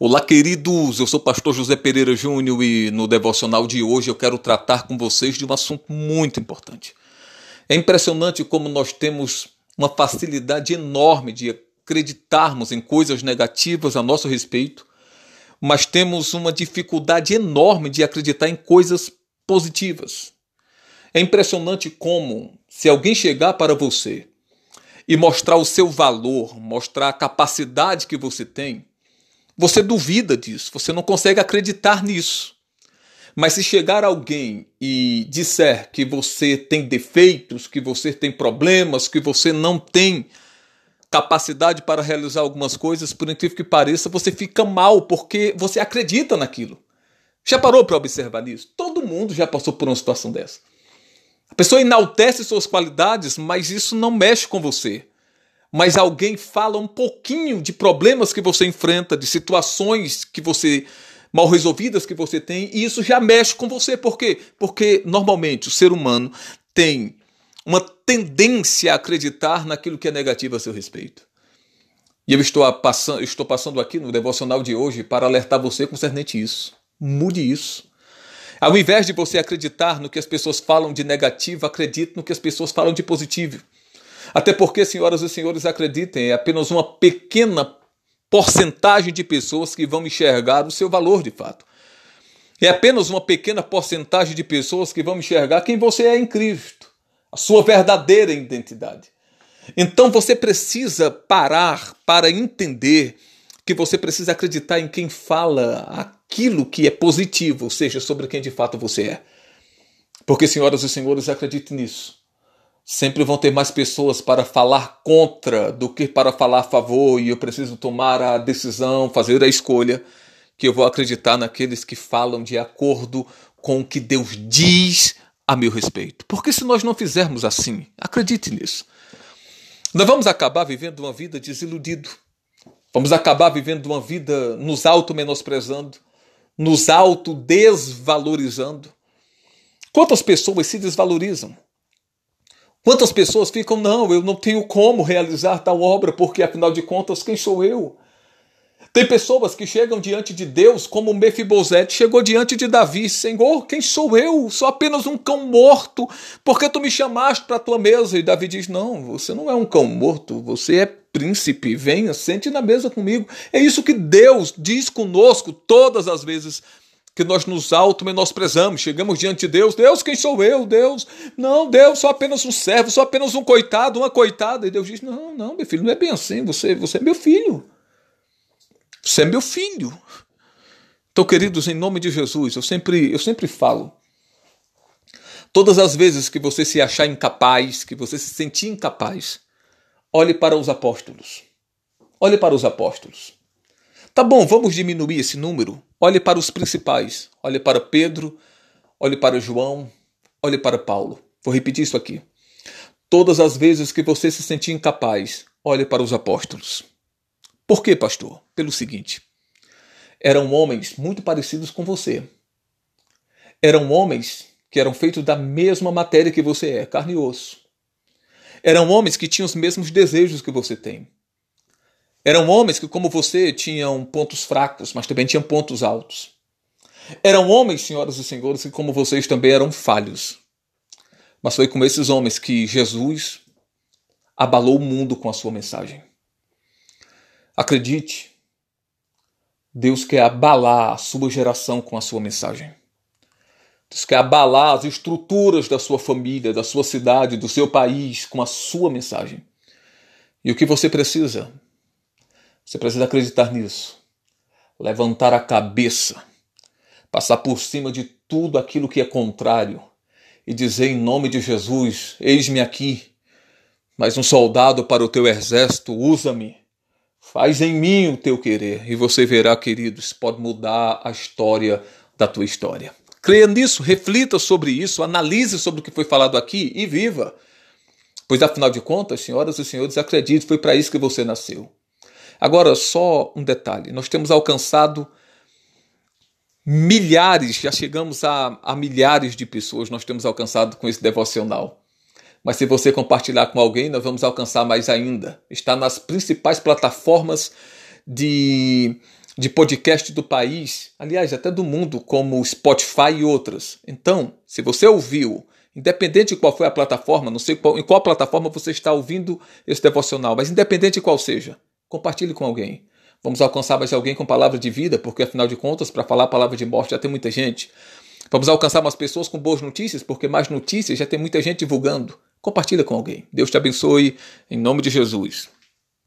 Olá, queridos. Eu sou o pastor José Pereira Júnior e no devocional de hoje eu quero tratar com vocês de um assunto muito importante. É impressionante como nós temos uma facilidade enorme de acreditarmos em coisas negativas a nosso respeito, mas temos uma dificuldade enorme de acreditar em coisas positivas. É impressionante como, se alguém chegar para você e mostrar o seu valor, mostrar a capacidade que você tem, você duvida disso, você não consegue acreditar nisso. Mas se chegar alguém e disser que você tem defeitos, que você tem problemas, que você não tem capacidade para realizar algumas coisas, por incrível que pareça, você fica mal porque você acredita naquilo. Já parou para observar isso? Todo mundo já passou por uma situação dessa. A pessoa enaltece suas qualidades, mas isso não mexe com você mas alguém fala um pouquinho de problemas que você enfrenta, de situações que você mal resolvidas que você tem, e isso já mexe com você. Por quê? Porque normalmente o ser humano tem uma tendência a acreditar naquilo que é negativo a seu respeito. E eu estou passando, estou passando aqui no devocional de hoje para alertar você concernente isso. Mude isso. Ao invés de você acreditar no que as pessoas falam de negativo, acredite no que as pessoas falam de positivo. Até porque, senhoras e senhores, acreditem, é apenas uma pequena porcentagem de pessoas que vão enxergar o seu valor de fato. É apenas uma pequena porcentagem de pessoas que vão enxergar quem você é em Cristo, a sua verdadeira identidade. Então você precisa parar para entender que você precisa acreditar em quem fala aquilo que é positivo, ou seja, sobre quem de fato você é. Porque, senhoras e senhores, acredite nisso. Sempre vão ter mais pessoas para falar contra do que para falar a favor, e eu preciso tomar a decisão, fazer a escolha, que eu vou acreditar naqueles que falam de acordo com o que Deus diz a meu respeito. Porque se nós não fizermos assim, acredite nisso, nós vamos acabar vivendo uma vida desiludido. Vamos acabar vivendo uma vida nos auto-menosprezando, nos auto-desvalorizando. Quantas pessoas se desvalorizam? Quantas pessoas ficam, não, eu não tenho como realizar tal obra, porque afinal de contas, quem sou eu? Tem pessoas que chegam diante de Deus como Mefibosete chegou diante de Davi, Senhor, quem sou eu? Sou apenas um cão morto, porque tu me chamaste para a tua mesa? E Davi diz: Não, você não é um cão morto, você é príncipe, venha, sente na mesa comigo. É isso que Deus diz conosco todas as vezes que nós nos auto-menosprezamos, chegamos diante de Deus, Deus, quem sou eu, Deus? Não, Deus, sou apenas um servo, sou apenas um coitado, uma coitada. E Deus diz: Não, não, meu filho, não é bem assim, você, você é meu filho. Você é meu filho. Então, queridos, em nome de Jesus, eu sempre, eu sempre falo. Todas as vezes que você se achar incapaz, que você se sentir incapaz, olhe para os apóstolos. Olhe para os apóstolos. Tá bom, vamos diminuir esse número. Olhe para os principais. Olhe para Pedro, olhe para João, olhe para Paulo. Vou repetir isso aqui. Todas as vezes que você se sentir incapaz, olhe para os apóstolos. Por quê, pastor? Pelo seguinte: eram homens muito parecidos com você. Eram homens que eram feitos da mesma matéria que você é, carne e osso. Eram homens que tinham os mesmos desejos que você tem. Eram homens que, como você, tinham pontos fracos, mas também tinham pontos altos. Eram homens, senhoras e senhores, que, como vocês, também eram falhos. Mas foi com esses homens que Jesus abalou o mundo com a sua mensagem. Acredite, Deus quer abalar a sua geração com a sua mensagem. Deus quer abalar as estruturas da sua família, da sua cidade, do seu país com a sua mensagem. E o que você precisa você precisa acreditar nisso. Levantar a cabeça, passar por cima de tudo aquilo que é contrário e dizer em nome de Jesus: Eis-me aqui, mas um soldado para o teu exército, usa-me. Faz em mim o teu querer e você verá, queridos, pode mudar a história da tua história. Creia nisso, reflita sobre isso, analise sobre o que foi falado aqui e viva. Pois afinal de contas, senhoras e senhores, acredite, foi para isso que você nasceu. Agora, só um detalhe: nós temos alcançado milhares, já chegamos a, a milhares de pessoas, nós temos alcançado com esse devocional. Mas se você compartilhar com alguém, nós vamos alcançar mais ainda. Está nas principais plataformas de, de podcast do país, aliás, até do mundo, como Spotify e outras. Então, se você ouviu, independente de qual foi a plataforma, não sei qual, em qual plataforma você está ouvindo esse devocional, mas independente de qual seja, compartilhe com alguém. Vamos alcançar mais alguém com palavra de vida, porque afinal de contas, para falar palavra de morte já tem muita gente. Vamos alcançar mais pessoas com boas notícias, porque mais notícias já tem muita gente divulgando. Compartilha com alguém. Deus te abençoe, em nome de Jesus.